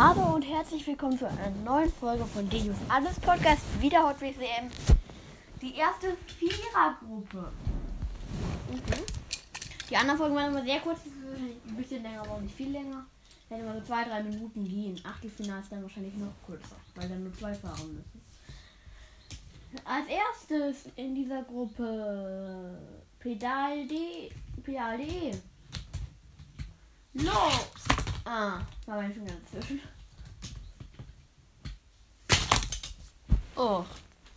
Hallo und herzlich willkommen zu einer neuen Folge von Dejus Alles Podcast, wieder Hot Wheels WM. Die erste Vierergruppe. Mhm. Die anderen Folgen waren immer sehr kurz, das ist wahrscheinlich ein bisschen länger, aber auch nicht viel länger. Wenn immer so zwei, drei Minuten gehen. Achtelfinale ist dann wahrscheinlich noch kürzer, weil dann nur zwei fahren müssen. Als erstes in dieser Gruppe Pedal D. Pedal D. Los! Ah, war mein Finger dazwischen. Oh,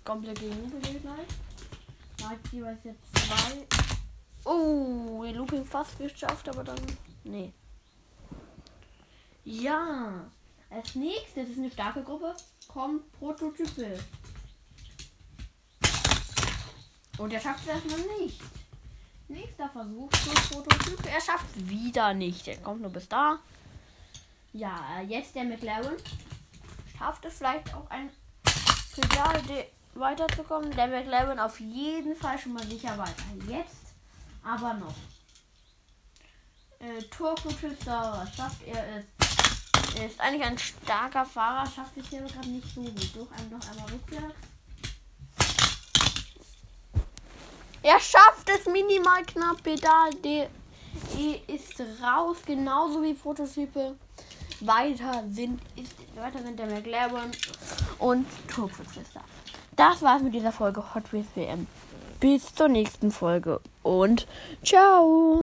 komplett gegen Looping gleich. Mark jeweils jetzt zwei. Oh, die Looping fast geschafft, aber dann. Nee. Ja. Als nächstes ist eine starke Gruppe. Kommt Prototype. Und er schafft es erstmal nicht. Nächster Versuch für Prototyp. Er schafft es wieder nicht. Er kommt nur bis da. Ja, jetzt der McLaren. Schafft es vielleicht auch ein Pedal weiterzukommen. Der McLaren auf jeden Fall schon mal sicher weiter. Jetzt aber noch. Äh, Turbo-Schützer schafft er es. Er ist eigentlich ein starker Fahrer, schafft es hier gerade nicht so gut. Durch einen noch einmal rückwärts. Er schafft es minimal knapp. Pedal D ist raus, genauso wie Prototype. Weiter sind, ist, weiter sind der McLaren und Turbo-Schützer. Das war's mit dieser Folge Hot Wheels WM. Bis zur nächsten Folge und ciao!